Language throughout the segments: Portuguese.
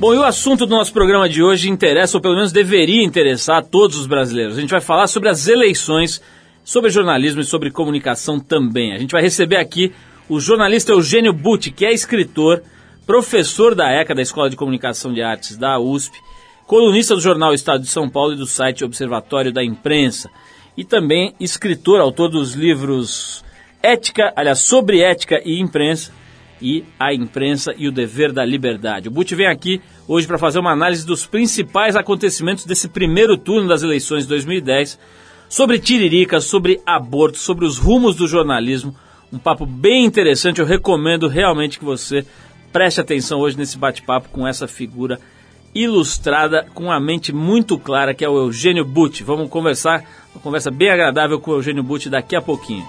Bom, e o assunto do nosso programa de hoje interessa, ou pelo menos deveria interessar a todos os brasileiros. A gente vai falar sobre as eleições, sobre jornalismo e sobre comunicação também. A gente vai receber aqui o jornalista Eugênio Butti, que é escritor, professor da ECA, da Escola de Comunicação de Artes da USP, colunista do jornal Estado de São Paulo e do site Observatório da Imprensa, e também escritor, autor dos livros Ética, aliás, sobre ética e imprensa, e a imprensa e o dever da liberdade. O Butti vem aqui hoje para fazer uma análise dos principais acontecimentos desse primeiro turno das eleições de 2010, sobre tiririca, sobre aborto, sobre os rumos do jornalismo. Um papo bem interessante, eu recomendo realmente que você preste atenção hoje nesse bate-papo com essa figura ilustrada, com a mente muito clara, que é o Eugênio Butti. Vamos conversar, uma conversa bem agradável com o Eugênio Butti daqui a pouquinho.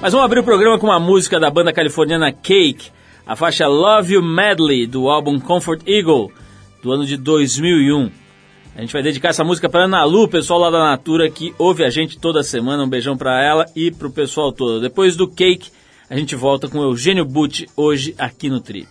Mas vamos abrir o programa com uma música da banda californiana Cake, a faixa Love You Madly do álbum Comfort Eagle, do ano de 2001. A gente vai dedicar essa música para Ana Lu, pessoal lá da Natura que ouve a gente toda semana. Um beijão para ela e para o pessoal todo. Depois do Cake, a gente volta com Eugênio Butti hoje aqui no Trip.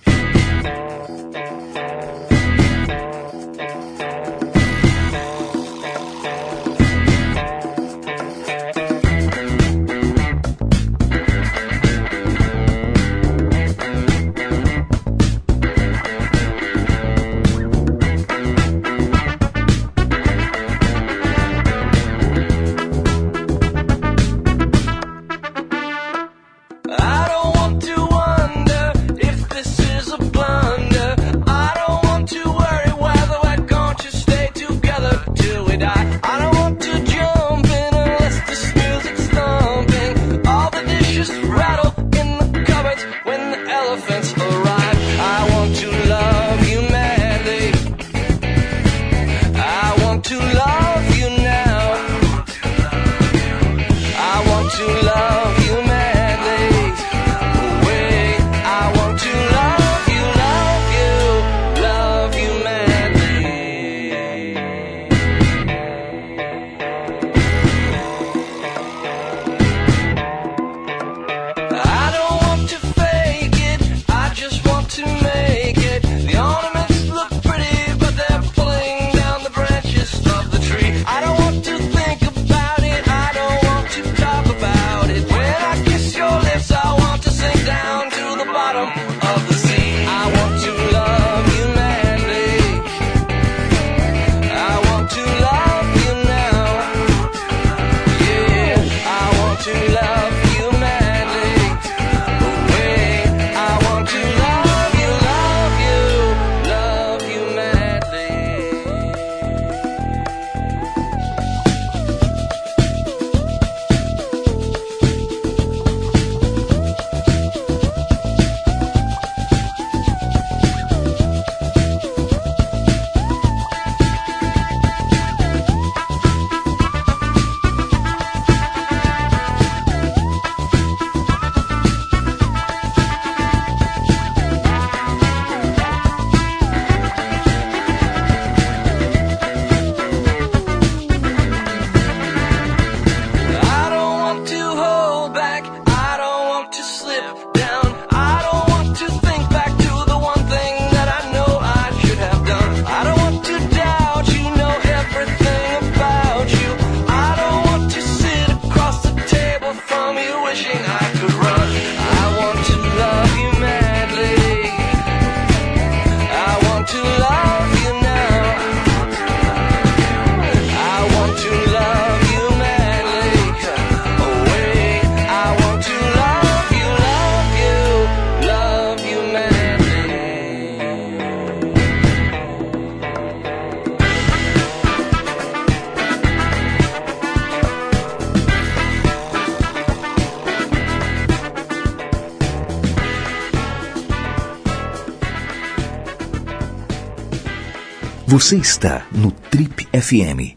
Você está no Trip FM.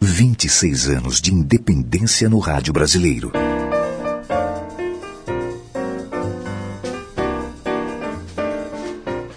26 anos de independência no rádio brasileiro.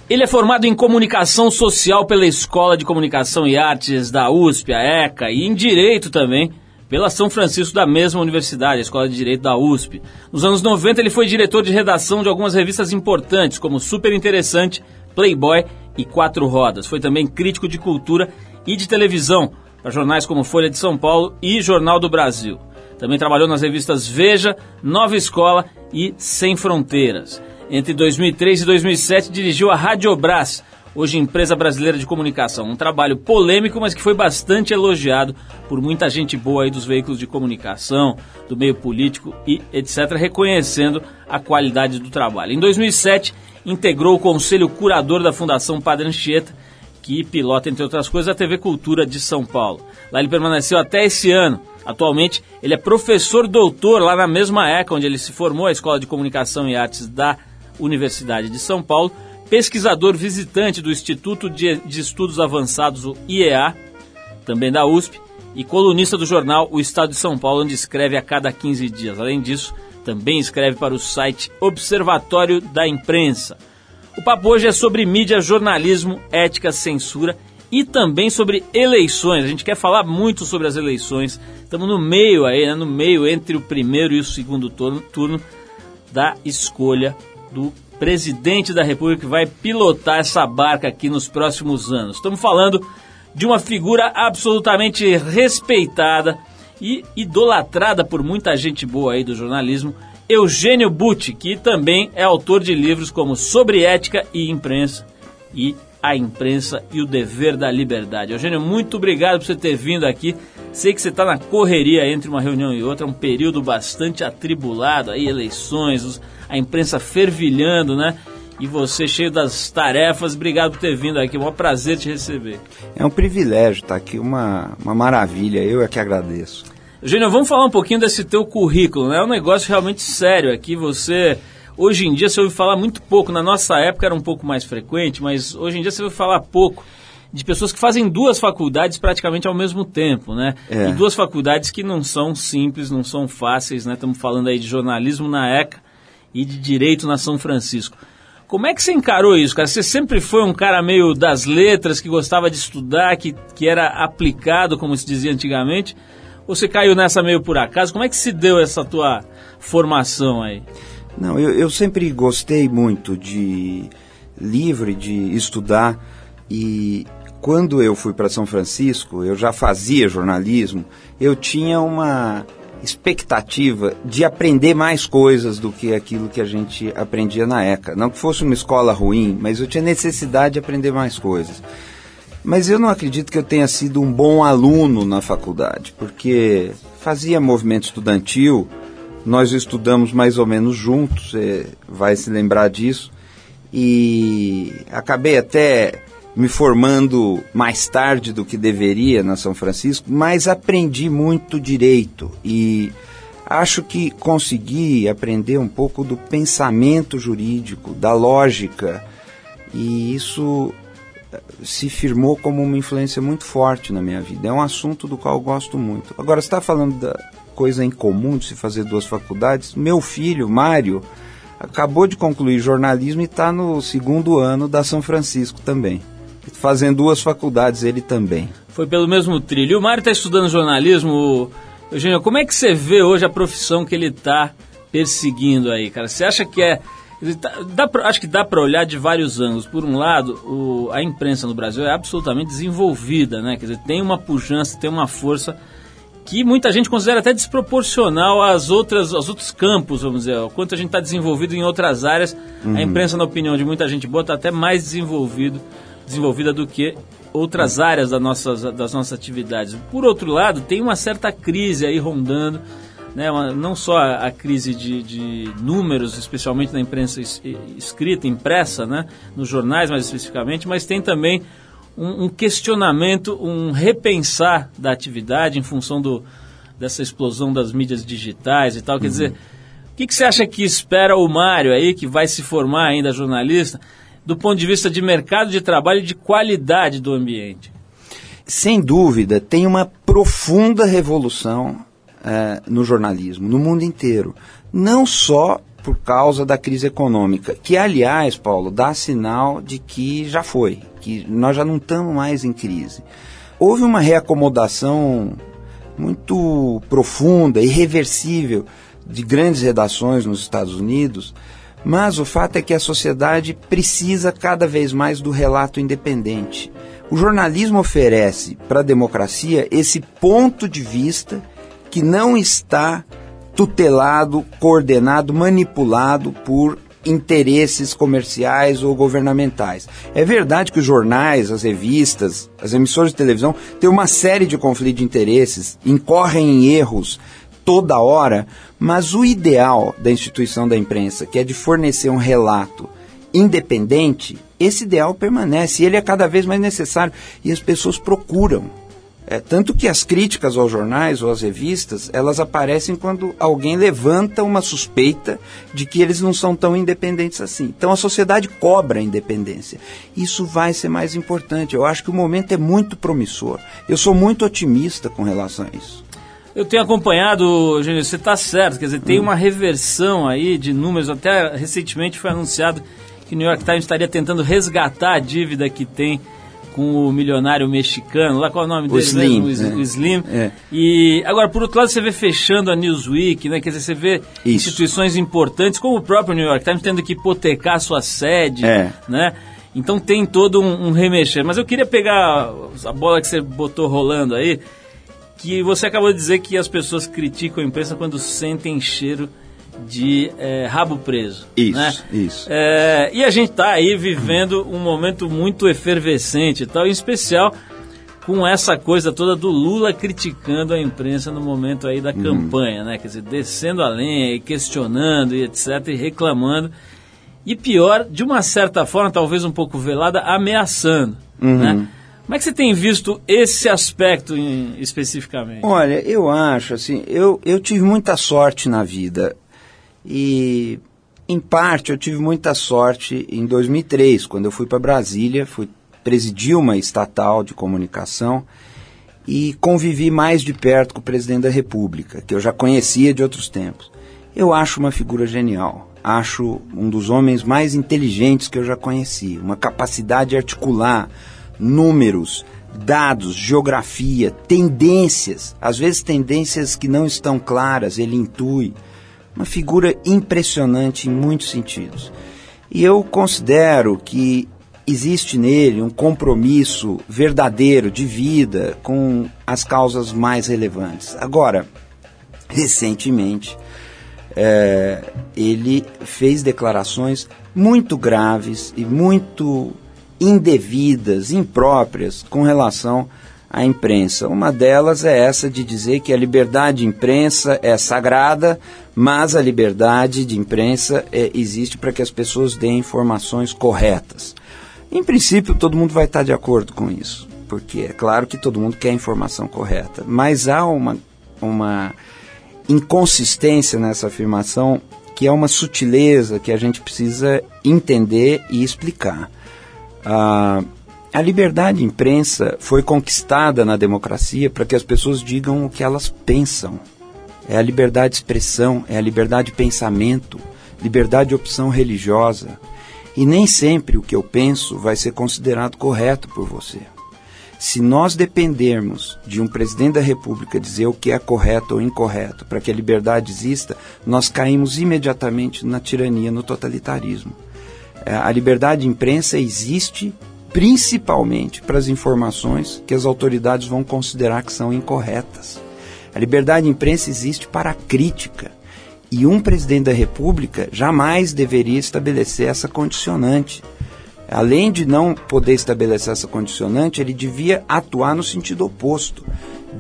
Ele é formado em comunicação social pela Escola de Comunicação e Artes da USP, a ECA, e em Direito também pela São Francisco da mesma universidade, a Escola de Direito da USP. Nos anos 90 ele foi diretor de redação de algumas revistas importantes, como Super Interessante, Playboy e Quatro Rodas. Foi também crítico de cultura e de televisão para jornais como Folha de São Paulo e Jornal do Brasil. Também trabalhou nas revistas Veja, Nova Escola e Sem Fronteiras. Entre 2003 e 2007 dirigiu a Radiobras, hoje empresa brasileira de comunicação. Um trabalho polêmico, mas que foi bastante elogiado por muita gente boa aí dos veículos de comunicação, do meio político e etc., reconhecendo a qualidade do trabalho. Em 2007, integrou o conselho curador da Fundação Padre Anchieta, que pilota, entre outras coisas, a TV Cultura de São Paulo. Lá ele permaneceu até esse ano. Atualmente, ele é professor doutor lá na mesma ECA, onde ele se formou, a Escola de Comunicação e Artes da Universidade de São Paulo, pesquisador visitante do Instituto de, Estudos Avançados, o IEA, também da USP, e colunista do jornal O Estado de São Paulo, onde escreve a cada 15 dias. Além disso, também escreve para o site Observatório da Imprensa. O papo hoje é sobre mídia, jornalismo, ética, censura e também sobre eleições. A gente quer falar muito sobre as eleições. Estamos no meio aí, né? no meio entre o primeiro e o segundo turno, turno da escolha do presidente da República que vai pilotar essa barca aqui nos próximos anos. Estamos falando de uma figura absolutamente respeitada e idolatrada por muita gente boa aí do jornalismo, Eugênio Butti, que também é autor de livros como Sobre Ética e Imprensa e A Imprensa e o Dever da Liberdade. Eugênio, muito obrigado por você ter vindo aqui. Sei que você está na correria entre uma reunião e outra, um período bastante atribulado, aí eleições, a imprensa fervilhando, né? E você cheio das tarefas, obrigado por ter vindo aqui, é um prazer te receber. É um privilégio estar aqui, uma, uma maravilha, eu é que agradeço. Eugênio, vamos falar um pouquinho desse teu currículo, né? É um negócio realmente sério aqui, você... Hoje em dia você ouve falar muito pouco, na nossa época era um pouco mais frequente, mas hoje em dia você ouve falar pouco de pessoas que fazem duas faculdades praticamente ao mesmo tempo, né? É. E duas faculdades que não são simples, não são fáceis, né? Estamos falando aí de jornalismo na ECA e de direito na São Francisco. Como é que você encarou isso, cara? Você sempre foi um cara meio das letras, que gostava de estudar, que, que era aplicado, como se dizia antigamente? Ou você caiu nessa meio por acaso? Como é que se deu essa tua formação aí? Não, eu, eu sempre gostei muito de livro, de estudar. E quando eu fui para São Francisco, eu já fazia jornalismo, eu tinha uma expectativa de aprender mais coisas do que aquilo que a gente aprendia na ECA. Não que fosse uma escola ruim, mas eu tinha necessidade de aprender mais coisas. Mas eu não acredito que eu tenha sido um bom aluno na faculdade, porque fazia movimento estudantil, nós estudamos mais ou menos juntos, você vai se lembrar disso, e acabei até me formando mais tarde do que deveria na São Francisco, mas aprendi muito direito e acho que consegui aprender um pouco do pensamento jurídico, da lógica, e isso se firmou como uma influência muito forte na minha vida. É um assunto do qual eu gosto muito. Agora, você está falando da coisa incomum de se fazer duas faculdades. Meu filho, Mário, acabou de concluir jornalismo e está no segundo ano da São Francisco também. Fazendo duas faculdades ele também. Foi pelo mesmo trilho. O Mário está estudando jornalismo. Eugênio, como é que você vê hoje a profissão que ele está perseguindo aí, cara? Você acha que é Tá, dá pra, acho que dá para olhar de vários ângulos. Por um lado, o, a imprensa no Brasil é absolutamente desenvolvida, né? Quer dizer, tem uma pujança, tem uma força que muita gente considera até desproporcional às outras, aos outros campos, vamos dizer. O quanto a gente está desenvolvido em outras áreas, uhum. a imprensa, na opinião de muita gente boa, está até mais desenvolvido, desenvolvida do que outras áreas das nossas, das nossas atividades. Por outro lado, tem uma certa crise aí rondando né, uma, não só a, a crise de, de, números, especialmente na imprensa es, escrita, impressa, né, nos jornais mais especificamente, mas tem também um, um, questionamento, um repensar da atividade em função do, dessa explosão das mídias digitais e tal. Quer uhum. dizer, o que, que você acha que espera o Mário aí, que vai se formar ainda jornalista, do ponto de vista de mercado de trabalho e de qualidade do ambiente? Sem dúvida, tem uma profunda revolução é, no jornalismo, no mundo inteiro. Não só por causa da crise econômica, que, aliás, Paulo, dá sinal de que já foi, que nós já não estamos mais em crise. Houve uma reacomodação muito profunda, irreversível, de grandes redações nos Estados Unidos, Mas o fato é que a sociedade precisa cada vez mais do relato independente. O jornalismo oferece para a democracia esse ponto de vista que não está tutelado, coordenado, manipulado por interesses comerciais ou governamentais. É verdade que os jornais, as revistas, as emissoras de televisão têm uma série de conflitos de interesses, incorrem em erros toda hora, mas o ideal da instituição da imprensa, que é de fornecer um relato independente, esse ideal permanece e ele é cada vez mais necessário e as pessoas procuram é, tanto que as críticas aos jornais ou às revistas, elas aparecem quando alguém levanta uma suspeita de que eles não são tão independentes assim. Então a sociedade cobra a independência. Isso vai ser mais importante. Eu acho que o momento é muito promissor. Eu sou muito otimista com relação a isso. Eu tenho acompanhado, Gênio, você está certo, quer dizer, tem hum. uma reversão aí de números, até recentemente foi anunciado que o New York Times estaria tentando resgatar a dívida que tem com o milionário mexicano, lá qual é o nome o dele? Slim, mesmo? O, é. o Slim. É. E agora, por outro lado, você vê fechando a Newsweek, né? Quer dizer, você vê Isso. instituições importantes, como o próprio New York Times, tendo que hipotecar sua sede, é. né? Então tem todo um, um remexer. Mas eu queria pegar a bola que você botou rolando aí, que você acabou de dizer que as pessoas criticam a imprensa quando sentem cheiro de é, rabo preso. Isso, né? isso. É, e a gente está aí vivendo um momento muito efervescente, tal, em especial com essa coisa toda do Lula criticando a imprensa no momento aí da uhum. campanha, né? Quer dizer, descendo a lenha e questionando e etc, e reclamando. E pior, de uma certa forma, talvez um pouco velada, ameaçando, uhum. né? Como é que você tem visto esse aspecto em, especificamente? Olha, eu acho assim, eu, eu tive muita sorte na vida. E, em parte, eu tive muita sorte em 2003, quando eu fui para Brasília, fui presidir uma estatal de comunicação e convivi mais de perto com o presidente da República, que eu já conhecia de outros tempos. Eu acho uma figura genial. Acho um dos homens mais inteligentes que eu já conheci. Uma capacidade de articular números, dados, geografia, tendências. Às vezes, tendências que não estão claras, ele intui uma figura impressionante em muitos sentidos. E eu considero que existe nele um compromisso verdadeiro de vida com as causas mais relevantes. Agora, recentemente, é, ele fez declarações muito graves e muito indevidas, impróprias com relação à imprensa. Uma delas é essa de dizer que a liberdade de imprensa é sagrada, mas a liberdade de imprensa é, existe para que as pessoas deem informações corretas. Em princípio, todo mundo vai estar de acordo com isso, porque é claro que todo mundo quer a informação correta, mas há uma, uma inconsistência nessa afirmação que é uma sutileza que a gente precisa entender e explicar. Ah, a liberdade de imprensa foi conquistada na democracia para que as pessoas digam o que elas pensam é a liberdade de expressão, é a liberdade de pensamento, liberdade de opção religiosa. E nem sempre o que eu penso vai ser considerado correto por você. Se nós dependermos de um presidente da República dizer o que é correto ou incorreto para que a liberdade exista, nós caímos imediatamente na tirania, no totalitarismo. É, a liberdade de imprensa existe principalmente para as informações que as autoridades vão considerar que são incorretas. A liberdade de imprensa existe para a crítica. E um presidente da República jamais deveria estabelecer essa condicionante. Além de não poder estabelecer essa condicionante, ele devia atuar no sentido oposto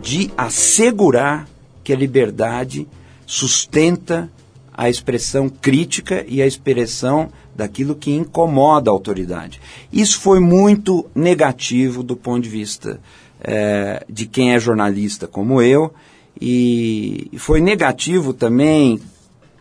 de assegurar que a liberdade sustenta a expressão crítica e a expressão daquilo que incomoda a autoridade. Isso foi muito negativo do ponto de vista é, de quem é jornalista como eu e foi negativo também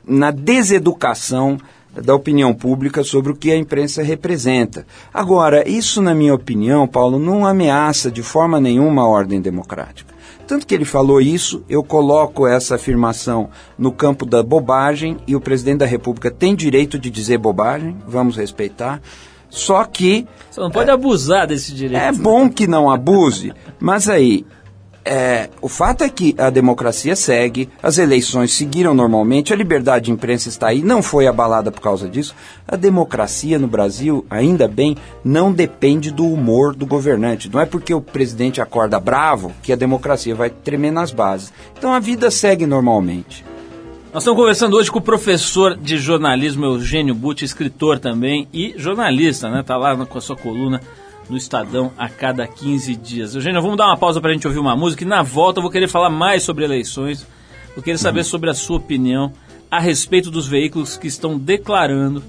na deseducação da opinião pública sobre o que a imprensa representa. Agora, isso, na minha opinião, Paulo, não ameaça de forma nenhuma a ordem democrática. Tanto que ele falou isso, eu coloco essa afirmação no campo da bobagem e o presidente da República tem direito de dizer bobagem, vamos respeitar. Só que. Você não pode é, abusar desse direito. É bom que não abuse, mas aí, é, o fato é que a democracia segue, as eleições seguiram normalmente, a liberdade de imprensa está aí, não foi abalada por causa disso. A democracia no Brasil, ainda bem, não depende do humor do governante. Não é porque o presidente acorda bravo que a democracia vai tremer nas bases. Então a vida segue normalmente. Nós estamos conversando hoje com o professor de jornalismo Eugênio Butti, escritor também e jornalista, né? Tá lá com a sua coluna no Estadão a cada 15 dias. Eugênio, vamos dar uma pausa para a gente ouvir uma música e na volta eu vou querer falar mais sobre eleições, vou querer saber uhum. sobre a sua opinião a respeito dos veículos que estão declarando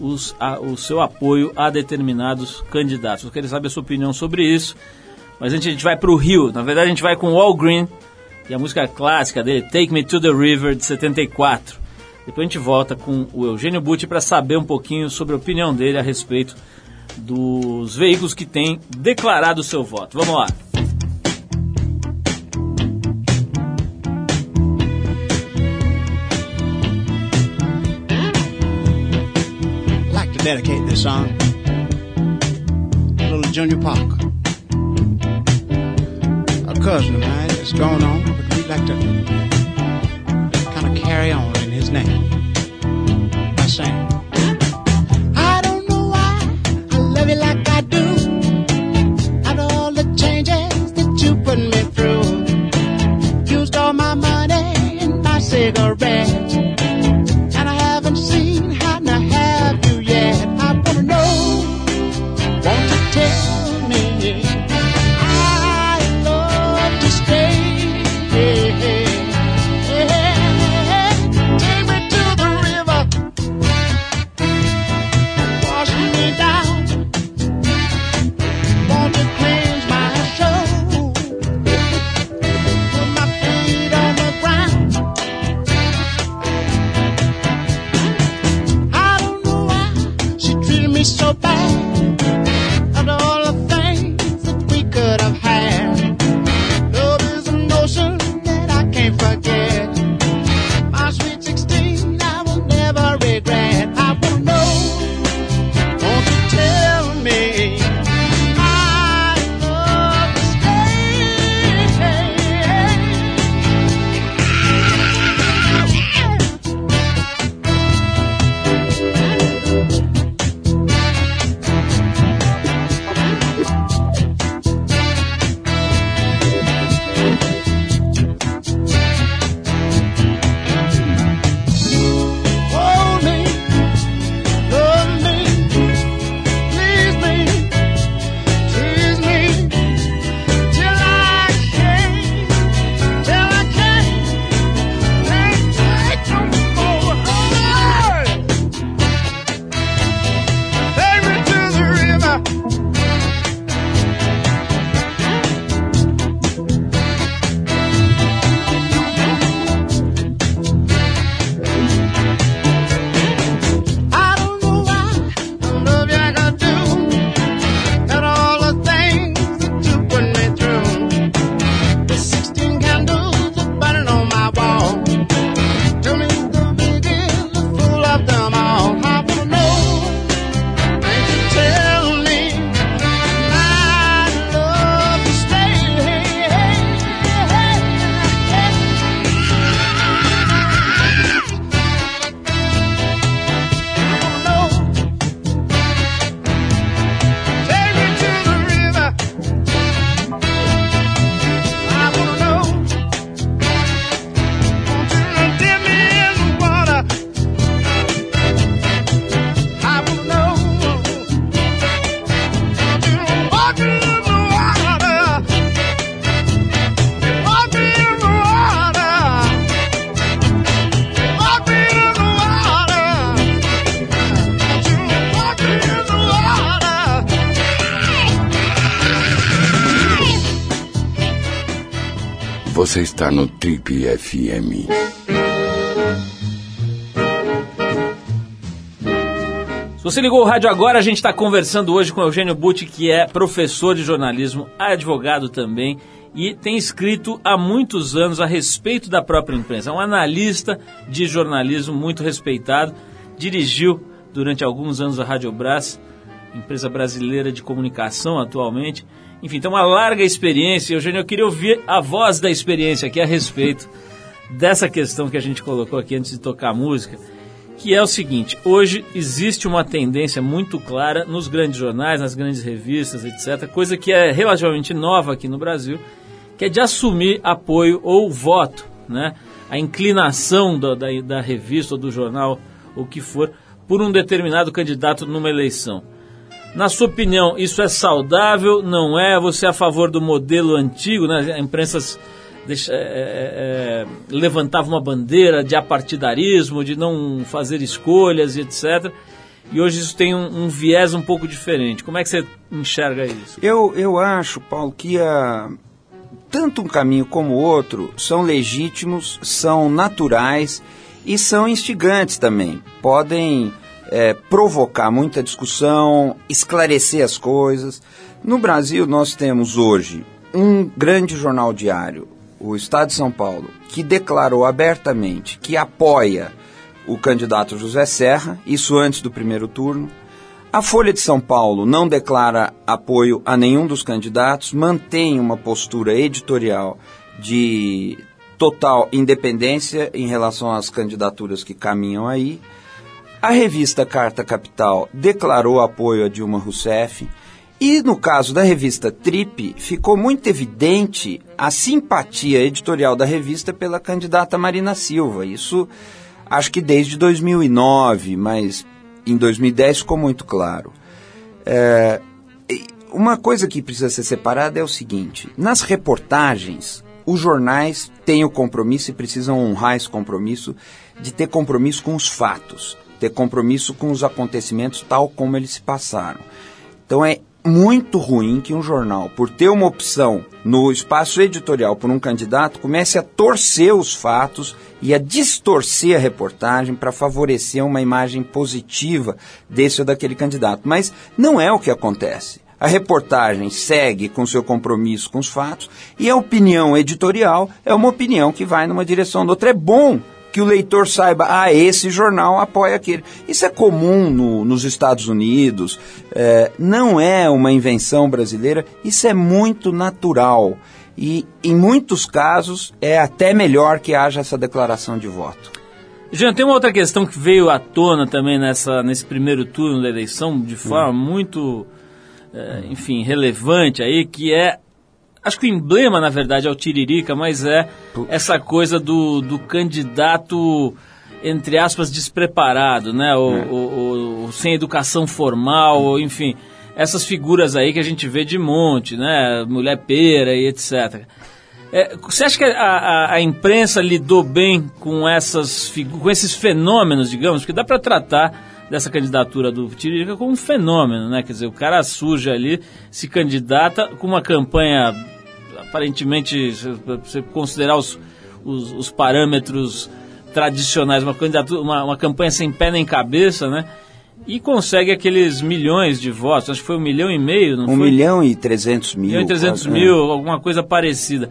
os, a, o seu apoio a determinados candidatos. Eu queria saber a sua opinião sobre isso, mas antes a gente vai para o Rio. Na verdade, a gente vai com o All Green e a música clássica dele, Take Me to the River, de 74. Depois a gente volta com o Eugênio Butti para saber um pouquinho sobre a opinião dele a respeito dos veículos que têm declarado o seu voto. Vamos lá. dedicate this song little Junior Parker. A cousin of mine is going on, but we'd like to kind of carry on in his name by saying. Você está no Trip FM. Se você ligou o rádio agora, a gente está conversando hoje com Eugênio Butti, que é professor de jornalismo, advogado também e tem escrito há muitos anos a respeito da própria imprensa. É um analista de jornalismo muito respeitado, dirigiu durante alguns anos a Rádio Brás empresa brasileira de comunicação atualmente. Enfim, tem uma larga experiência. Eugênio, eu queria ouvir a voz da experiência aqui a respeito dessa questão que a gente colocou aqui antes de tocar a música, que é o seguinte: hoje existe uma tendência muito clara nos grandes jornais, nas grandes revistas, etc., coisa que é relativamente nova aqui no Brasil, que é de assumir apoio ou voto, né? A inclinação da, da, da revista ou do jornal, o que for, por um determinado candidato numa eleição. Na sua opinião, isso é saudável? Não é? Você é a favor do modelo antigo? Né? A imprensa deixa, é, é, é, levantava uma bandeira de apartidarismo, de não fazer escolhas e etc. E hoje isso tem um, um, viés um pouco diferente. Como é que você enxerga isso? Eu, eu acho, Paulo, que a, tanto um caminho como o outro são legítimos, são naturais e são instigantes também. Podem é, provocar muita discussão, esclarecer as coisas. No Brasil, nós temos hoje um grande jornal diário, o Estado de São Paulo, que declarou abertamente que apoia o candidato José Serra, isso antes do primeiro turno. A Folha de São Paulo não declara apoio a nenhum dos candidatos, mantém uma postura editorial de total independência em relação às candidaturas que caminham aí. A revista Carta Capital declarou apoio a Dilma Rousseff. E no caso da revista Trip, ficou muito evidente a simpatia editorial da revista pela candidata Marina Silva. Isso acho que desde 2009, mas em 2010 ficou muito claro. É, uma coisa que precisa ser separada é o seguinte: nas reportagens, os jornais têm o compromisso e precisam honrar esse compromisso de ter compromisso com os fatos ter compromisso com os acontecimentos tal como eles se passaram. Então é muito ruim que um jornal, por ter uma opção no espaço editorial por um candidato, comece a torcer os fatos e a distorcer a reportagem para favorecer uma imagem positiva desse ou daquele candidato. Mas não é o que acontece. A reportagem segue com seu compromisso com os fatos e a opinião editorial é uma opinião que vai numa direção ou outra. É bom que o leitor saiba, ah, esse jornal apoia aquele. Isso é comum no, nos Estados Unidos, é, não é uma invenção brasileira, isso é muito natural. E em muitos casos é até melhor que haja essa declaração de voto. Jean, tem uma outra questão que veio à tona também nessa, nesse primeiro turno da eleição, de forma hum. muito, é, enfim, relevante aí, que é Acho que o emblema, na verdade, é o Tiririca, mas é essa coisa do, do candidato, entre aspas, despreparado, né? O, é. o, o, sem educação formal, enfim. Essas figuras aí que a gente vê de monte, né? Mulher pera e etc. É, você acha que a, a, a, imprensa lidou bem com, essas, com esses fenômenos, digamos? Porque dá para tratar dessa candidatura do Tiririca como um fenômeno, né? Quer dizer, o cara surge ali, se candidata com uma campanha aparentemente, se você considerar os, os, os parâmetros tradicionais, uma, candidatura, uma, uma campanha sem pé nem cabeça, né? E consegue aqueles milhões de votos, acho que foi um milhão e meio, não um foi? Um milhão e trezentos mil. Um milhão e trezentos mil, é. alguma coisa parecida.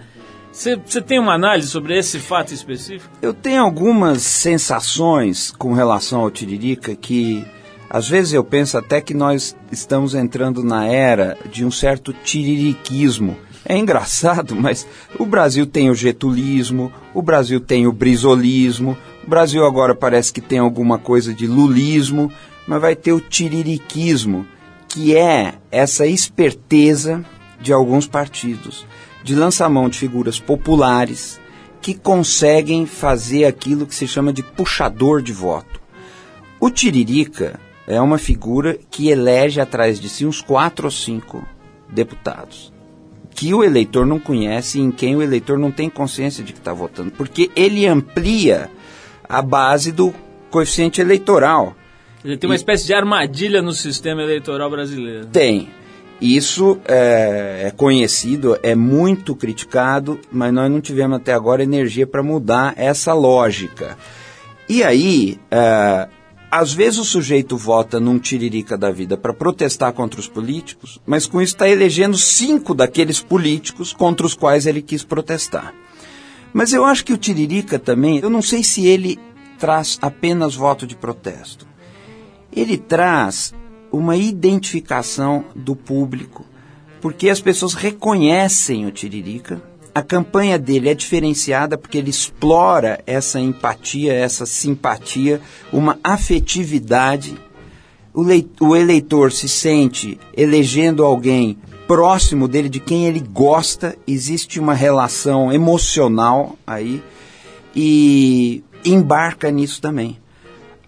Você tem uma análise sobre esse fato específico? Eu tenho algumas sensações com relação ao Tiririca que às vezes eu penso até que nós estamos entrando na era de um certo tiririquismo é engraçado, mas o Brasil tem o getulismo, o Brasil tem o brisolismo, o Brasil agora parece que tem alguma coisa de lulismo, mas vai ter o tiririquismo, que é essa esperteza de alguns partidos de lançar mão de figuras populares que conseguem fazer aquilo que se chama de puxador de voto. O Tiririca é uma figura que elege atrás de si uns quatro ou cinco deputados que o eleitor não conhece e em quem o eleitor não tem consciência de que está votando, porque ele amplia a base do coeficiente eleitoral. Ele tem uma e, espécie de armadilha no sistema eleitoral brasileiro. Tem. Isso é, é, conhecido, é muito criticado, mas nós não tivemos até agora energia para mudar essa lógica. E aí, é, às vezes o sujeito vota num tiririca da vida para protestar contra os políticos, mas com isso está elegendo cinco daqueles políticos contra os quais ele quis protestar. Mas eu acho que o tiririca também, eu não sei se ele traz apenas voto de protesto. Ele traz uma identificação do público, porque as pessoas reconhecem o Tiririca. A campanha dele é diferenciada porque ele explora essa empatia, essa simpatia, uma afetividade. O, eleitor se sente elegendo alguém próximo dele, de quem ele gosta, existe uma relação emocional aí e embarca nisso também.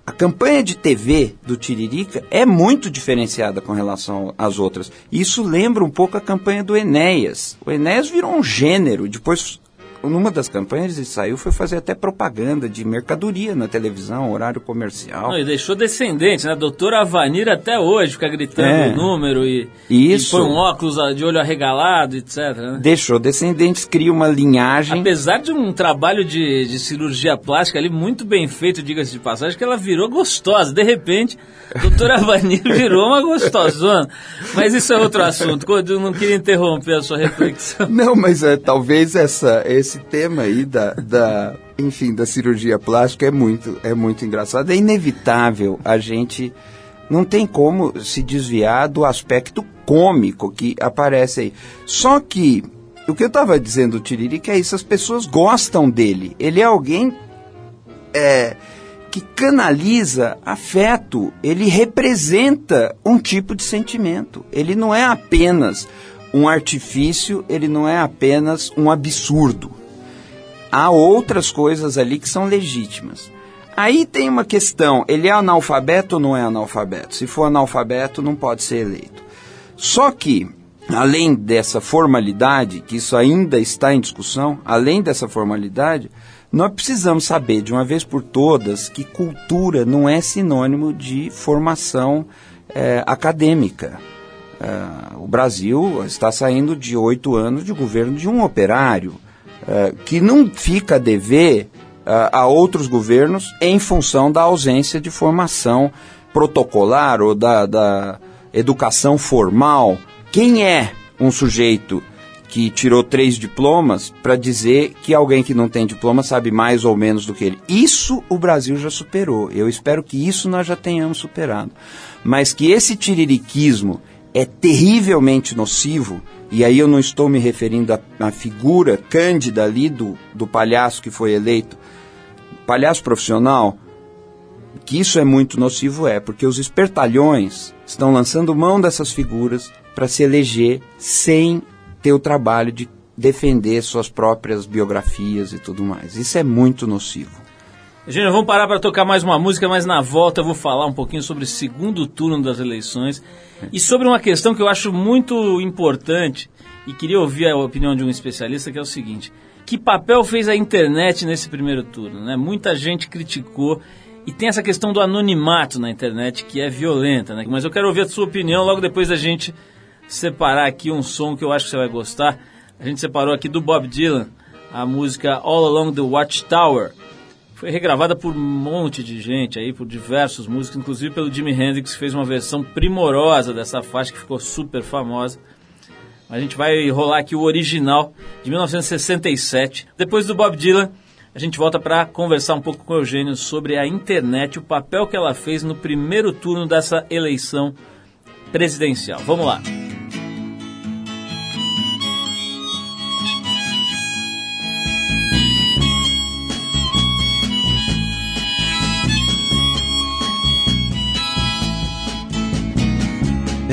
A campanha de TV do Tiririca é muito diferenciada com relação às outras. Isso lembra um pouco a campanha do Enéas. O Enéas virou um gênero, depois numa das campanhas ele saiu foi fazer até propaganda de mercadoria na televisão, horário comercial. Não, e deixou descendente, né? Doutora Avanir até hoje fica gritando é, o número e, isso. e põe um óculos de olho arregalado, etc. Né? Deixou descendentes, cria uma linhagem. Apesar de um trabalho de, de cirurgia plástica ali muito bem feito, diga-se de passagem, que ela virou gostosa. De repente, doutora Avanir virou uma gostosona. Mas isso é outro assunto. Eu não queria interromper a sua reflexão. Não, mas é, talvez essa, esse esse tema aí da, da, enfim, da cirurgia plástica é muito, é muito engraçado. É inevitável a gente não tem como se desviar do aspecto cômico que aparece aí. Só que o que eu estava dizendo, Tiririca, é isso, as pessoas gostam dele. Ele é alguém é, que canaliza afeto, ele representa um tipo de sentimento. Ele não é apenas um artifício, ele não é apenas um absurdo há outras coisas ali que são legítimas. Aí tem uma questão: ele é analfabeto ou não é analfabeto? Se for analfabeto, não pode ser eleito. Só que, além dessa formalidade, que isso ainda está em discussão, além dessa formalidade, nós precisamos saber de uma vez por todas que cultura não é sinônimo de formação é, acadêmica. É, o Brasil está saindo de oito anos de governo de um operário. É, que não fica a dever uh, a outros governos em função da ausência de formação protocolar ou da, da educação formal. Quem é um sujeito que tirou três diplomas para dizer que alguém que não tem diploma sabe mais ou menos do que ele. Isso o Brasil já superou. Eu espero que isso nós já tenhamos superado. Mas que esse tiririquismo é terrivelmente nocivo e aí eu não estou me referindo à, figura cândida ali do, do palhaço que foi eleito, palhaço profissional, que isso é muito nocivo é, porque os espertalhões estão lançando mão dessas figuras para se eleger sem ter o trabalho de defender suas próprias biografias e tudo mais. Isso é muito nocivo. Gente, vamos parar para tocar mais uma música, mas na volta eu vou falar um pouquinho sobre o segundo turno das eleições e sobre uma questão que eu acho muito importante e queria ouvir a opinião de um especialista, que é o seguinte: que papel fez a internet nesse primeiro turno? Né? Muita gente criticou e tem essa questão do anonimato na internet que é violenta, né? Mas eu quero ouvir a sua opinião logo depois da gente separar aqui um som que eu acho que você vai gostar. A gente separou aqui do Bob Dylan a música All Along the Watchtower foi regravada por um monte de gente aí, por diversos músicos, inclusive pelo Jimi Hendrix, que fez uma versão primorosa dessa faixa que ficou super famosa. A gente vai rolar aqui o original de 1967. Depois do Bob Dylan, a gente volta para conversar um pouco com o Eugênio sobre a internet, o papel que ela fez no primeiro turno dessa eleição presidencial. Vamos lá.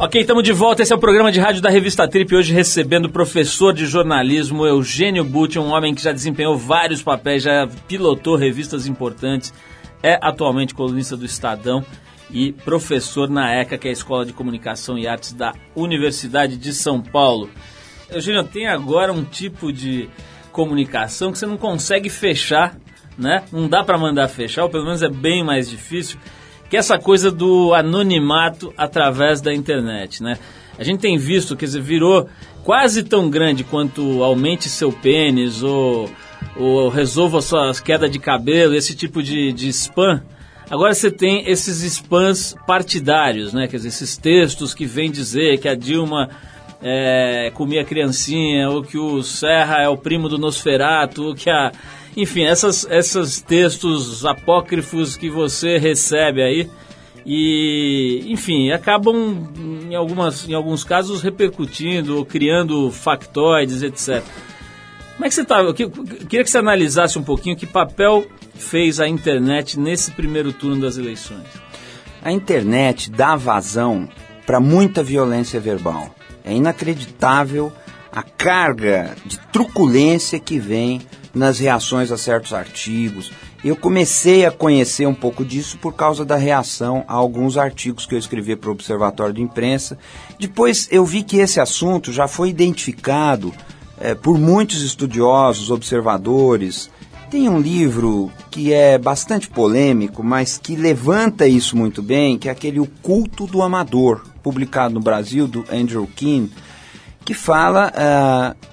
Ok, estamos de volta. Esse é o programa de rádio da revista Trip. Hoje recebendo o professor de jornalismo Eugênio Butti, um homem que já desempenhou vários papéis, já pilotou revistas importantes, é atualmente colunista do Estadão e professor na ECA, que é a Escola de Comunicação e Artes da Universidade de São Paulo. Eugênio, tem agora um tipo de comunicação que você não consegue fechar, né? Não dá para mandar fechar, ou pelo menos é bem mais difícil que é essa coisa do anonimato através da internet, né? A gente tem visto, quer dizer, virou quase tão grande quanto aumente seu pênis ou, ou resolva suas quedas de cabelo, esse tipo de, de spam. Agora você tem esses spams partidários, né? Quer dizer, esses textos que vêm dizer que a Dilma é, comia criancinha, ou que o Serra é o primo do Nosferato, ou que a enfim, essas, esses textos apócrifos que você recebe aí e, enfim, acabam em, algumas, em alguns casos repercutindo ou criando factoides, etc. Como é que você está? Eu queria que você analisasse um pouquinho que papel fez a internet nesse primeiro turno das eleições. A internet dá vazão para muita violência verbal. É inacreditável a carga de truculência que vem nas reações a certos artigos. Eu comecei a conhecer um pouco disso por causa da reação a alguns artigos que eu escrevi para o Observatório de Imprensa. Depois eu vi que esse assunto já foi identificado é, por muitos estudiosos, observadores. Tem um livro que é bastante polêmico, mas que levanta isso muito bem, que é aquele O Culto do Amador, publicado no Brasil, do Andrew Keane, que fala uh,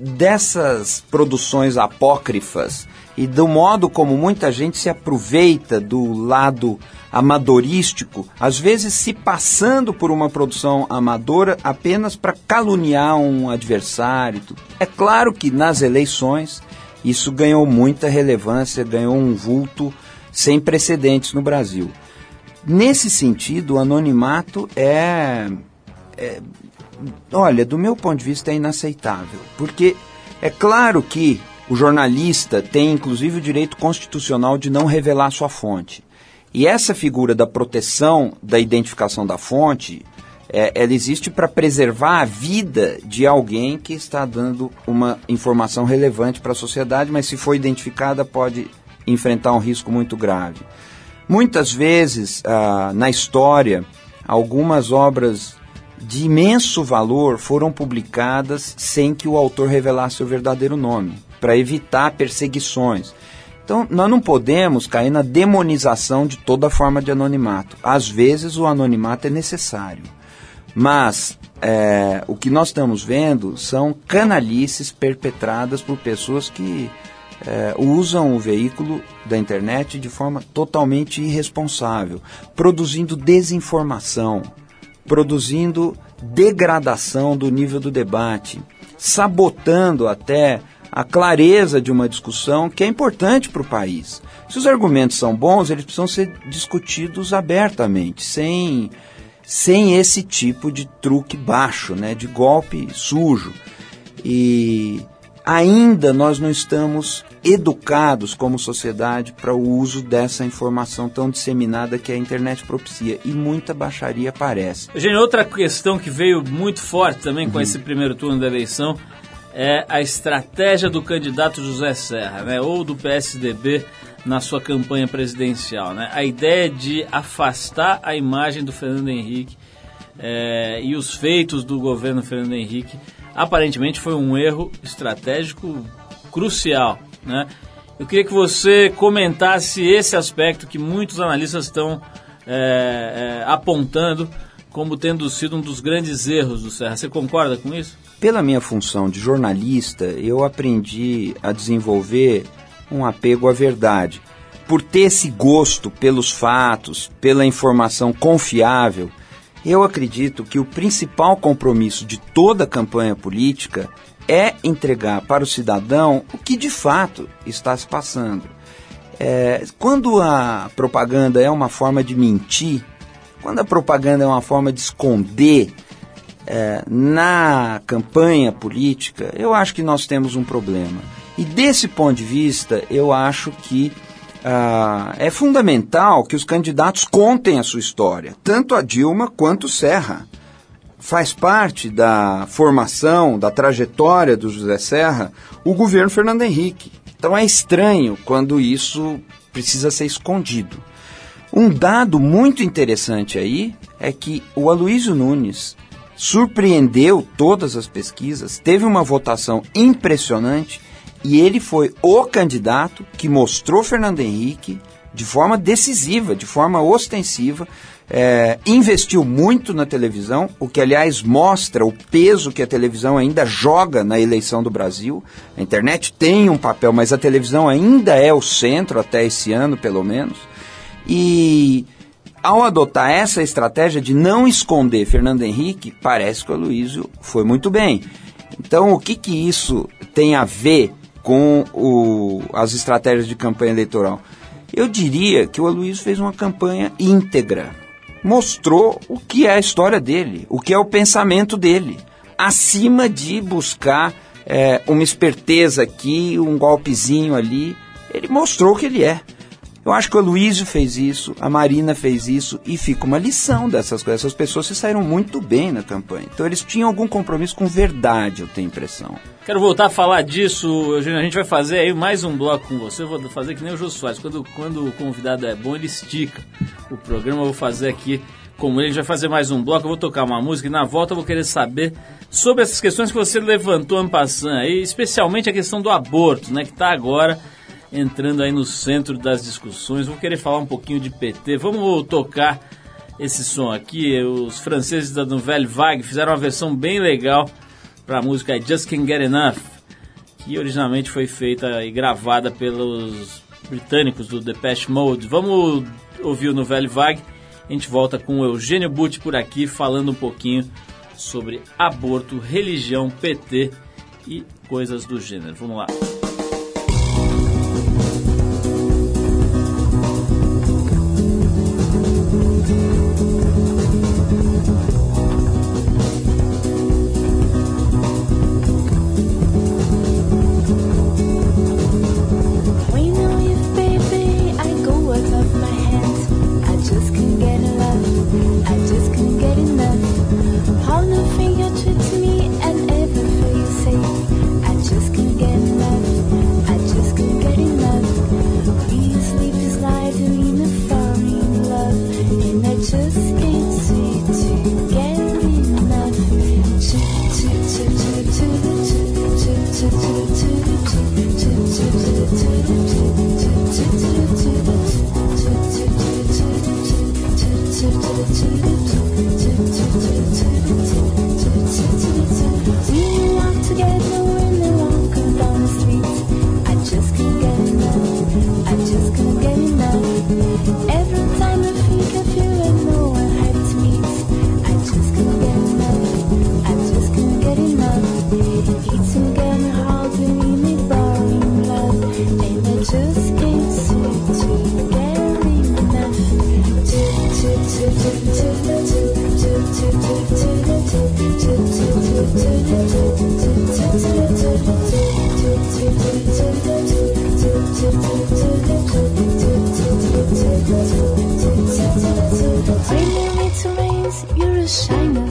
dessas produções apócrifas e do modo como muita gente se aproveita do lado amadorístico, às vezes se passando por uma produção amadora apenas para caluniar um adversário. É claro que nas eleições isso ganhou muita relevância, ganhou um vulto sem precedentes no Brasil. Nesse sentido, o anonimato é, é olha, do meu ponto de vista é inaceitável, porque é claro que o jornalista tem inclusive o direito constitucional de não revelar sua fonte. E essa figura da proteção da identificação da fonte, é, ela existe para preservar a vida de alguém que está dando uma informação relevante para a sociedade, mas se for identificada pode enfrentar um risco muito grave. Muitas vezes, ah, na história, algumas obras de imenso valor foram publicadas sem que o autor revelasse o verdadeiro nome, para evitar perseguições. Então, nós não podemos cair na demonização de toda forma de anonimato. Às vezes, o anonimato é necessário. Mas é, o que nós estamos vendo são canalices perpetradas por pessoas que é, usam o veículo da internet de forma totalmente irresponsável, produzindo desinformação, produzindo degradação do nível do debate, sabotando até a clareza de uma discussão que é importante para o país. Se os argumentos são bons, eles precisam ser discutidos abertamente, sem, sem esse tipo de truque baixo, né, de golpe sujo. E ainda nós não estamos educados como sociedade para o uso dessa informação tão disseminada que a internet propicia e muita baixaria aparece. Gente, outra questão que veio muito forte também com uhum. esse primeiro turno da eleição é a estratégia do candidato José Serra, né, ou do PSDB na sua campanha presidencial. Né? A ideia de afastar a imagem do Fernando Henrique é, e os feitos do governo Fernando Henrique aparentemente foi um erro estratégico crucial. Né? Eu queria que você comentasse esse aspecto que muitos analistas estão é, é, apontando como tendo sido um dos grandes erros do Serra. Você concorda com isso? Pela minha função de jornalista, eu aprendi a desenvolver um apego à verdade. Por ter esse gosto pelos fatos, pela informação confiável, eu acredito que o principal compromisso de toda campanha política é entregar para o cidadão o que de fato está se passando. É, quando a propaganda é uma forma de mentir, quando a propaganda é uma forma de esconder é, na campanha política, eu acho que nós temos um problema. E desse ponto de vista, eu acho que ah, é fundamental que os candidatos contem a sua história, tanto a Dilma quanto o Serra. Faz parte da formação, da trajetória do José Serra, o governo Fernando Henrique. Então é estranho quando isso precisa ser escondido. Um dado muito interessante aí é que o Aloysio Nunes surpreendeu todas as pesquisas, teve uma votação impressionante e ele foi o candidato que mostrou Fernando Henrique de forma decisiva, de forma ostensiva, é, investiu muito na televisão, o que aliás mostra o peso que a televisão ainda joga na eleição do Brasil. A internet tem um papel, mas a televisão ainda é o centro, até esse ano pelo menos. E ao adotar essa estratégia de não esconder Fernando Henrique, parece que o Luísio foi muito bem. Então, o que, que isso tem a ver com o, as estratégias de campanha eleitoral? Eu diria que o Aloysio fez uma campanha íntegra. Mostrou o que é a história dele, o que é o pensamento dele, acima de buscar é, uma esperteza aqui, um golpezinho ali. Ele mostrou o que ele é. Eu acho que o Luísio fez isso, a Marina fez isso e fica uma lição dessas coisas. Essas pessoas se saíram muito bem na campanha. Então eles tinham algum compromisso com verdade, eu tenho impressão. Quero voltar a falar disso, Eugênio. A gente vai fazer aí mais um bloco com você. Eu vou fazer que nem o Jô Soares. Quando, quando o convidado é bom, ele estica o programa. Eu vou fazer aqui como ele. A gente vai fazer mais um bloco. Eu vou tocar uma música e na volta eu vou querer saber sobre essas questões que você levantou em passando aí, especialmente a questão do aborto, né? Que está agora entrando aí no centro das discussões. Vou querer falar um pouquinho de PT. Vamos tocar esse som aqui. Os franceses da Nouvelle Vague fizeram uma versão bem legal para a música Just Can't Get Enough, que originalmente foi feita e gravada pelos britânicos do Depeche Mode. Vamos ouvir o Nouvelle Vague. A gente volta com o Eugênio Butti por aqui falando um pouquinho sobre aborto, religião, PT e coisas do gênero. Vamos lá.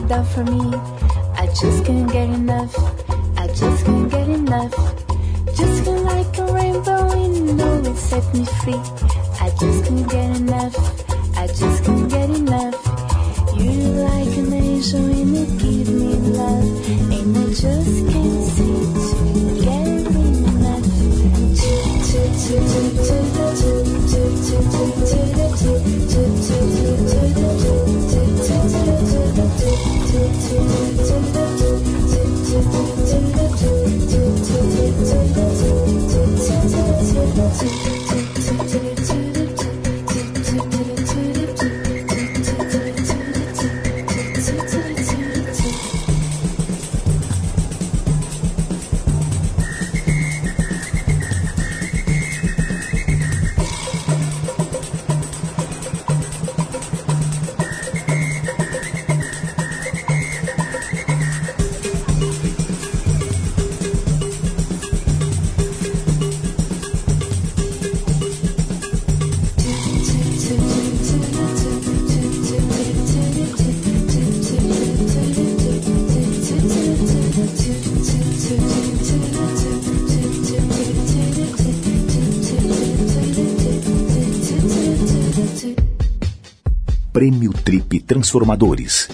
Down for me. I just can't get enough. I just can't get enough. Just feel like a rainbow, you know it set me free. I just can't get enough. I just can't get enough. You're like an angel and you give me love, and I just can't seem to get enough. Prêmio Transformadores.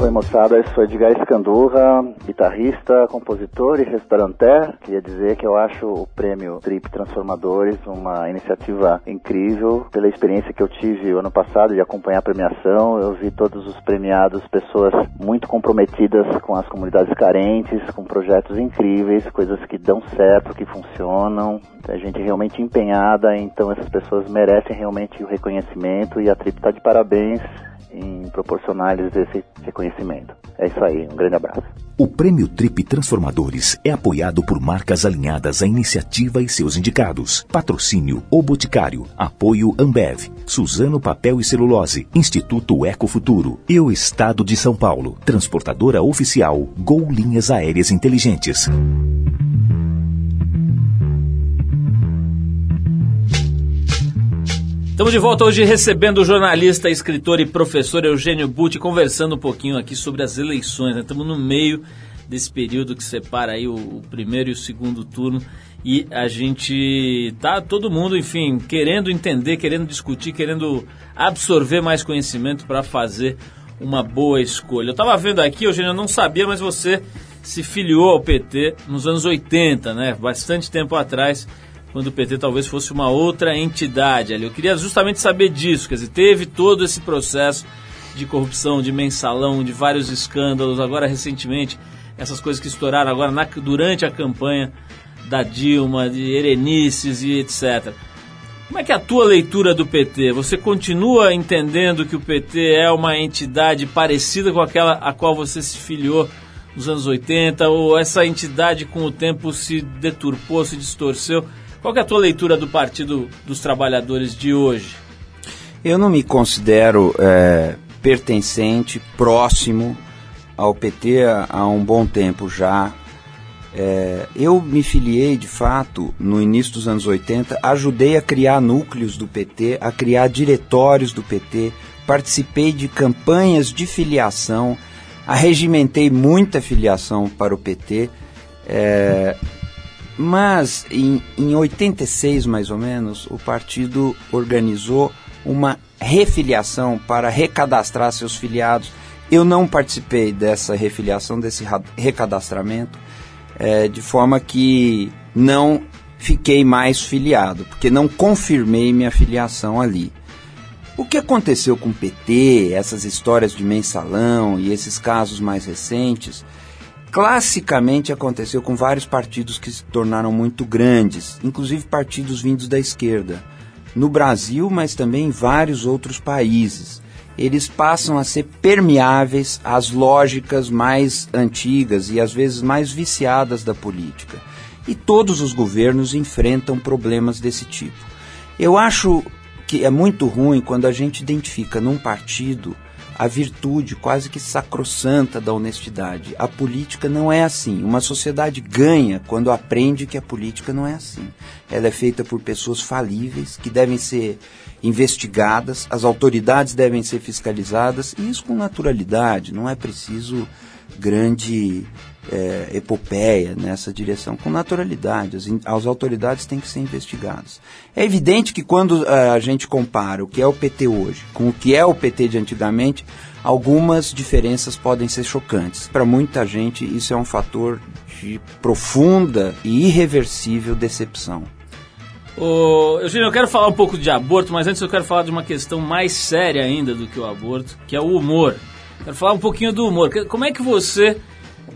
Oi moçada, eu sou Edgar Escandurra, guitarrista, compositor e restauranteur. Queria dizer que eu acho o prêmio Trip Transformadores uma iniciativa incrível. Pela experiência que eu tive o ano passado de acompanhar a premiação, eu vi todos os premiados pessoas muito comprometidas com as comunidades carentes, com projetos incríveis, coisas que dão certo, que funcionam. A gente realmente empenhada, então essas pessoas merecem realmente o reconhecimento e a Trip está de parabéns em proporcionar-lhes esse reconhecimento. É isso aí, um grande abraço. O Prêmio Trip Transformadores é apoiado por marcas alinhadas à iniciativa e seus indicados. Patrocínio O Boticário, apoio Ambev, Suzano Papel e Celulose, Instituto Ecofuturo e o Estado de São Paulo. Transportadora oficial Gol Linhas Aéreas Inteligentes. Estamos de volta hoje recebendo o jornalista, escritor e professor Eugênio Butti, conversando um pouquinho aqui sobre as eleições. Né? Estamos no meio desse período que separa aí o, o, primeiro e o segundo turno e a gente tá todo mundo, enfim, querendo entender, querendo discutir, querendo absorver mais conhecimento para fazer uma boa escolha. Eu estava vendo aqui, Eugênio, eu não sabia, mas você se filiou ao PT nos anos 80, né? Bastante tempo atrás quando o PT talvez fosse uma outra entidade ali. Eu queria justamente saber disso, quer dizer, teve todo esse processo de corrupção, de mensalão, de vários escândalos, agora recentemente, essas coisas que estouraram agora na, durante a campanha da Dilma, de Erenices e etc. Como é que é a tua leitura do PT? Você continua entendendo que o PT é uma entidade parecida com aquela a qual você se filiou nos anos 80, ou essa entidade com o tempo se deturpou, se distorceu? Qual é a tua leitura do Partido dos Trabalhadores de hoje? Eu não me considero é, pertencente, próximo ao PT há, um bom tempo já. É, eu me filiei, de fato, no início dos anos 80, ajudei a criar núcleos do PT, a criar diretórios do PT, participei de campanhas de filiação, arregimentei muita filiação para o PT. É, mas em, em 86, mais ou menos, o partido organizou uma refiliação para recadastrar seus filiados. Eu não participei dessa refiliação, desse recadastramento, é, de forma que não fiquei mais filiado, porque não confirmei minha filiação ali. O que aconteceu com o PT, essas histórias de mensalão e esses casos mais recentes, classicamente aconteceu com vários partidos que se tornaram muito grandes, inclusive partidos vindos da esquerda, no Brasil, mas também em vários outros países. Eles passam a ser permeáveis às lógicas mais antigas e às vezes mais viciadas da política. E todos os governos enfrentam problemas desse tipo. Eu acho que é muito ruim quando a gente identifica num partido a virtude quase que sacrossanta da honestidade. A política não é assim. Uma sociedade ganha quando aprende que a política não é assim. Ela é feita por pessoas falíveis que devem ser investigadas, as autoridades devem ser fiscalizadas, e isso com naturalidade, não é preciso grande é, epopeia nessa direção, com naturalidade. As, as, autoridades têm que ser investigadas. É evidente que quando uh, a gente compara o que é o PT hoje com o que é o PT de antigamente, algumas diferenças podem ser chocantes. Para muita gente, isso é um fator de profunda e irreversível decepção. Eugênio, eu quero falar um pouco de aborto, mas antes eu quero falar de uma questão mais séria ainda do que o aborto, que é o humor. Quero falar um pouquinho do humor. Como é que você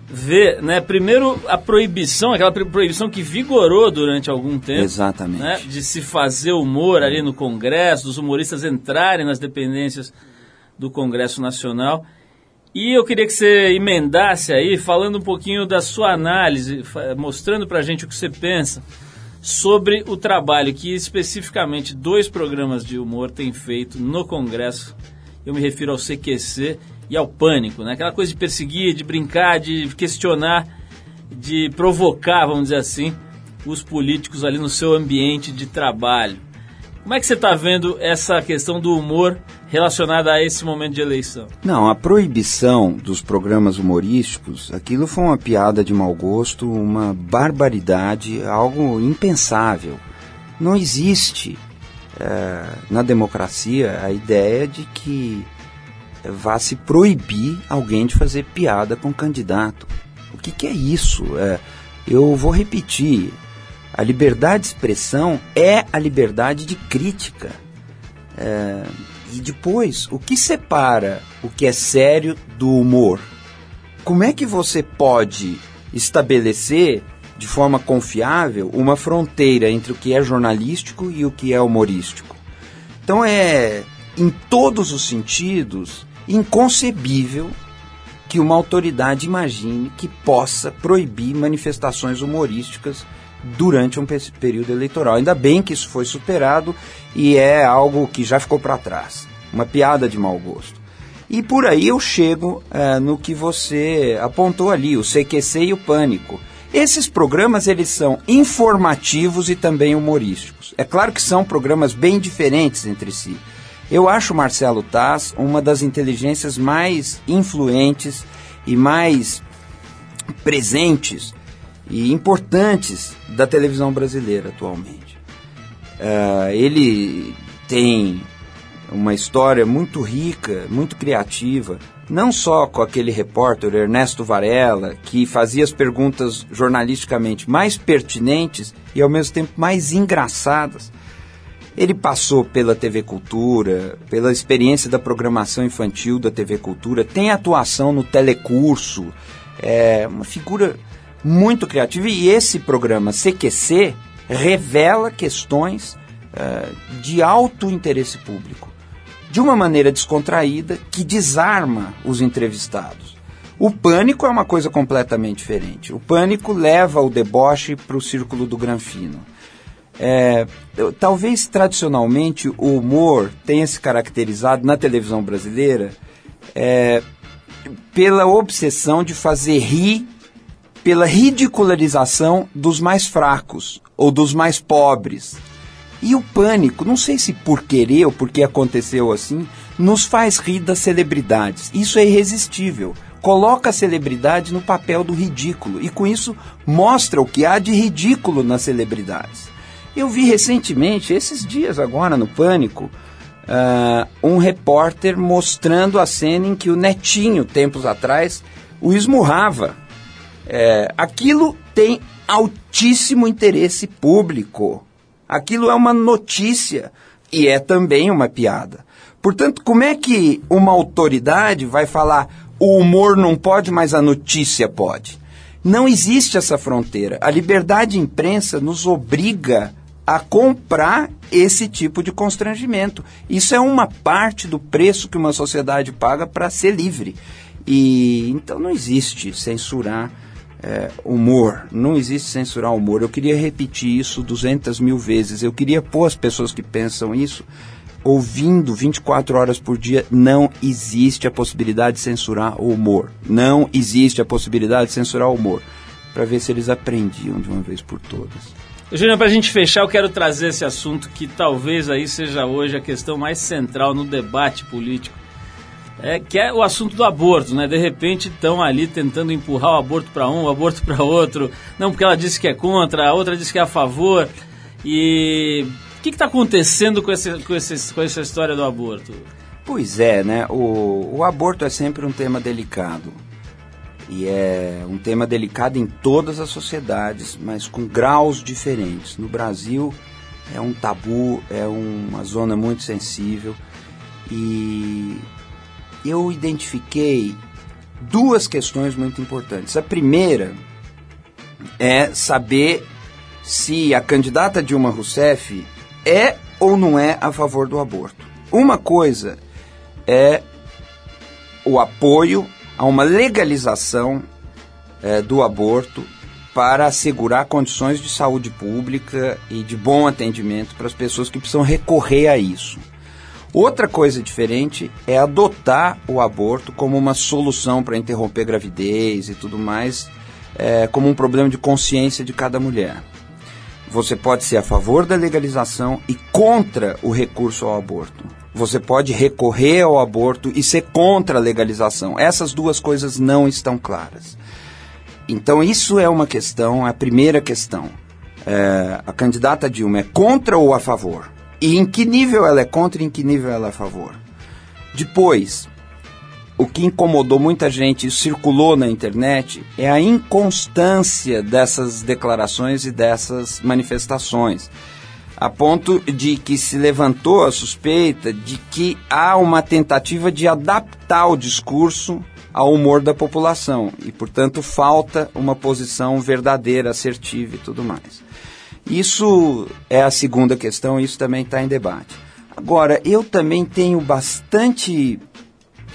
vê, né, primeiro a proibição, aquela proibição que vigorou durante algum tempo. Exatamente. Né, de se fazer humor ali no Congresso, dos humoristas entrarem nas dependências do Congresso Nacional. E eu queria que você emendasse aí, falando um pouquinho da sua análise, mostrando pra gente o que você pensa sobre o trabalho que especificamente dois programas de humor têm feito no Congresso. Eu me refiro ao CQC e ao pânico, né? Aquela coisa de perseguir, de brincar, de questionar, de provocar, vamos dizer assim, os políticos ali no seu ambiente de trabalho. Como é que você está vendo essa questão do humor relacionada a esse momento de eleição? Não, a proibição dos programas humorísticos, aquilo foi uma piada de mau gosto, uma barbaridade, algo impensável. Não existe é, na democracia a ideia de que vá se proibir alguém de fazer piada com o candidato. O que, que é isso? É, eu vou repetir: a liberdade de expressão é a liberdade de crítica. É, e depois, o que separa o que é sério do humor? Como é que você pode estabelecer de forma confiável uma fronteira entre o que é jornalístico e o que é humorístico? Então é, em todos os sentidos, inconcebível que uma autoridade imagine que possa proibir manifestações humorísticas durante um período eleitoral. Ainda bem que isso foi superado e é algo que já ficou para trás. Uma piada de mau gosto. E por aí eu chego é, no que você apontou ali, o CQC e o Pânico. Esses programas eles são informativos e também humorísticos. É claro que são programas bem diferentes entre si. Eu acho Marcelo Taz uma das inteligências mais influentes e mais presentes e importantes da televisão brasileira atualmente. Uh, ele tem uma história muito rica, muito criativa, não só com aquele repórter Ernesto Varela, que fazia as perguntas jornalisticamente mais pertinentes e ao mesmo tempo mais engraçadas, ele passou pela TV Cultura, pela experiência da programação infantil da TV Cultura, tem atuação no telecurso, é uma figura muito criativa. E esse programa CQC revela questões é, de alto interesse público, de uma maneira descontraída que desarma os entrevistados. O pânico é uma coisa completamente diferente. O pânico leva o deboche para o círculo do granfino. É, talvez tradicionalmente o humor tenha se caracterizado na televisão brasileira é, pela obsessão de fazer rir, pela ridicularização dos mais fracos ou dos mais pobres. E o pânico, não sei se por querer ou porque aconteceu assim, nos faz rir das celebridades. Isso é irresistível. Coloca a celebridade no papel do ridículo e com isso mostra o que há de ridículo nas celebridades. Eu vi recentemente, esses dias agora no Pânico, uh, um repórter mostrando a cena em que o Netinho, tempos atrás, o esmurrava. É, aquilo tem altíssimo interesse público. Aquilo é uma notícia e é também uma piada. Portanto, como é que uma autoridade vai falar o humor não pode, mas a notícia pode? Não existe essa fronteira. A liberdade de imprensa nos obriga a comprar esse tipo de constrangimento. Isso é uma parte do preço que uma sociedade paga para ser livre. E então não existe censurar é, humor, não existe censurar humor. Eu queria repetir isso 200 mil vezes. Eu queria pôr as pessoas que pensam isso ouvindo 24 horas por dia, não existe a possibilidade de censurar o humor. Não existe a possibilidade de censurar o humor. Para ver se eles aprendiam de uma vez por todas. Eugênio, para a gente fechar, eu quero trazer esse assunto que talvez aí seja hoje a questão mais central no debate político, é, que é o assunto do aborto, né? De repente estão ali tentando empurrar o aborto para um, o aborto para outro, não porque ela disse que é contra, a outra disse que é a favor. E o que está acontecendo com, esse, com, esse, com essa história do aborto? Pois é, né? O, o aborto é sempre um tema delicado. E é um tema delicado em todas as sociedades, mas com graus diferentes. No Brasil é um tabu, é uma zona muito sensível. E eu identifiquei duas questões muito importantes. A primeira é saber se a candidata Dilma Rousseff é ou não é a favor do aborto. Uma coisa é o apoio a uma legalização é, do aborto para assegurar condições de saúde pública e de bom atendimento para as pessoas que precisam recorrer a isso. Outra coisa diferente é adotar o aborto como uma solução para interromper gravidez e tudo mais, é, como um problema de consciência de cada mulher. Você pode ser a favor da legalização e contra o recurso ao aborto. Você pode recorrer ao aborto e ser contra a legalização. Essas duas coisas não estão claras. Então, isso é uma questão, a primeira questão. É, a candidata Dilma é contra ou a favor? E em que nível ela é contra e em que nível ela é a favor? Depois, o que incomodou muita gente e circulou na internet é a inconstância dessas declarações e dessas manifestações a ponto de que se levantou a suspeita de que há uma tentativa de adaptar o discurso ao humor da população e, portanto, falta uma posição verdadeira, assertiva e tudo mais. Isso é a segunda questão, isso também está em debate. Agora, eu também tenho bastante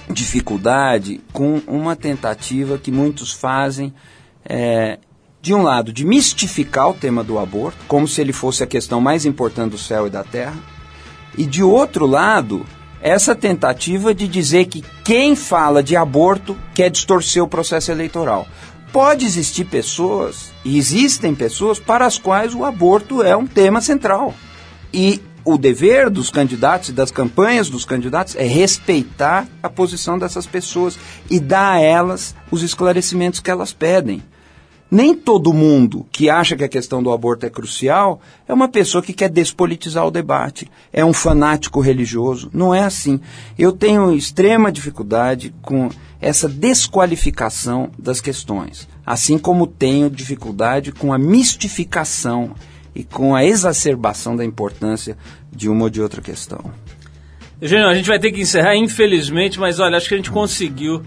dificuldade com uma tentativa que muitos fazem é, de um lado, de mistificar o tema do aborto, como se ele fosse a questão mais importante do céu e da terra, e de outro lado, essa tentativa de dizer que quem fala de aborto quer distorcer o processo eleitoral. Pode existir pessoas, e existem pessoas, para as quais o aborto é um tema central. E o dever dos candidatos e das campanhas dos candidatos é respeitar a posição dessas pessoas e dar a elas os esclarecimentos que elas pedem. Nem todo mundo que acha que a questão do aborto é crucial é uma pessoa que quer despolitizar o debate, é um fanático religioso. Não é assim. Eu tenho extrema dificuldade com essa desqualificação das questões, assim como tenho dificuldade com a mistificação e com a exacerbação da importância de uma ou de outra questão. Eugênio, a gente vai ter que encerrar, infelizmente, mas olha, acho que a gente conseguiu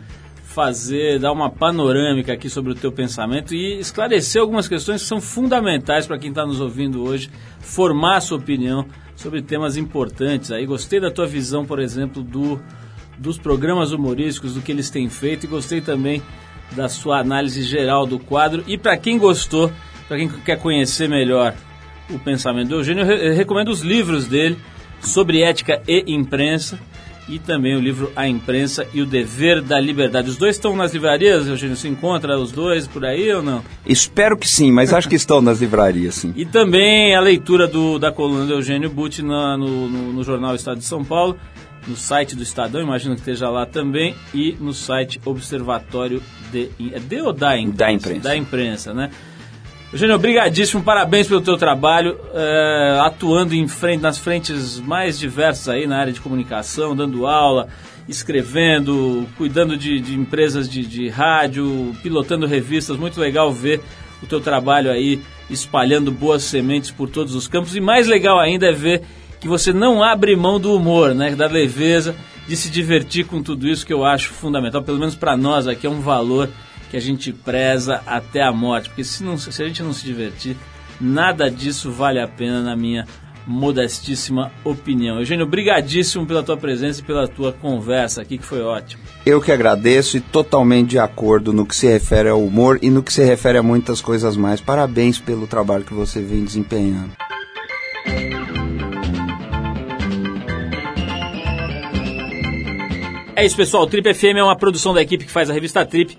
fazer, dar uma panorâmica aqui sobre o teu pensamento e esclarecer algumas questões que são fundamentais para quem está nos ouvindo hoje, formar a sua opinião sobre temas importantes. Aí gostei da tua visão, por exemplo, do, dos programas humorísticos, do que eles têm feito e gostei também da sua análise geral do quadro. E para quem gostou, para quem quer conhecer melhor o pensamento do Eugênio, eu recomendo os livros dele sobre ética e imprensa e também o livro A Imprensa e o Dever da Liberdade. Os dois estão nas livrarias, Eugênio? Se encontra os dois por aí ou não? Espero que sim, mas acho que estão nas livrarias, sim. E também a leitura do, da coluna do Eugênio Butti no, no, no jornal Estado de São Paulo, no site do Estadão, imagino que esteja lá também, e no site Observatório de, é de ou da imprensa? Da imprensa. Da imprensa, né? Eugênio, obrigadíssimo, parabéns pelo teu trabalho, é, atuando em frente, nas frentes mais diversas aí na área de comunicação, dando aula, escrevendo, cuidando de, de empresas de, de rádio, pilotando revistas, muito legal ver o teu trabalho aí espalhando boas sementes por todos os campos. E mais legal ainda é ver que você não abre mão do humor, né, da leveza, de se divertir com tudo isso que eu acho fundamental, pelo menos para nós aqui é um valor que a gente preza até a morte, porque se, não, se a gente não se divertir, nada disso vale a pena na minha modestíssima opinião. Eugênio, brigadíssimo pela tua presença e pela tua conversa aqui, que foi ótimo. Eu que agradeço e totalmente de acordo no que se refere ao humor e no que se refere a muitas coisas mais. Parabéns pelo trabalho que você vem desempenhando. É isso, pessoal. O Trip FM é uma produção da equipe que faz a revista Trip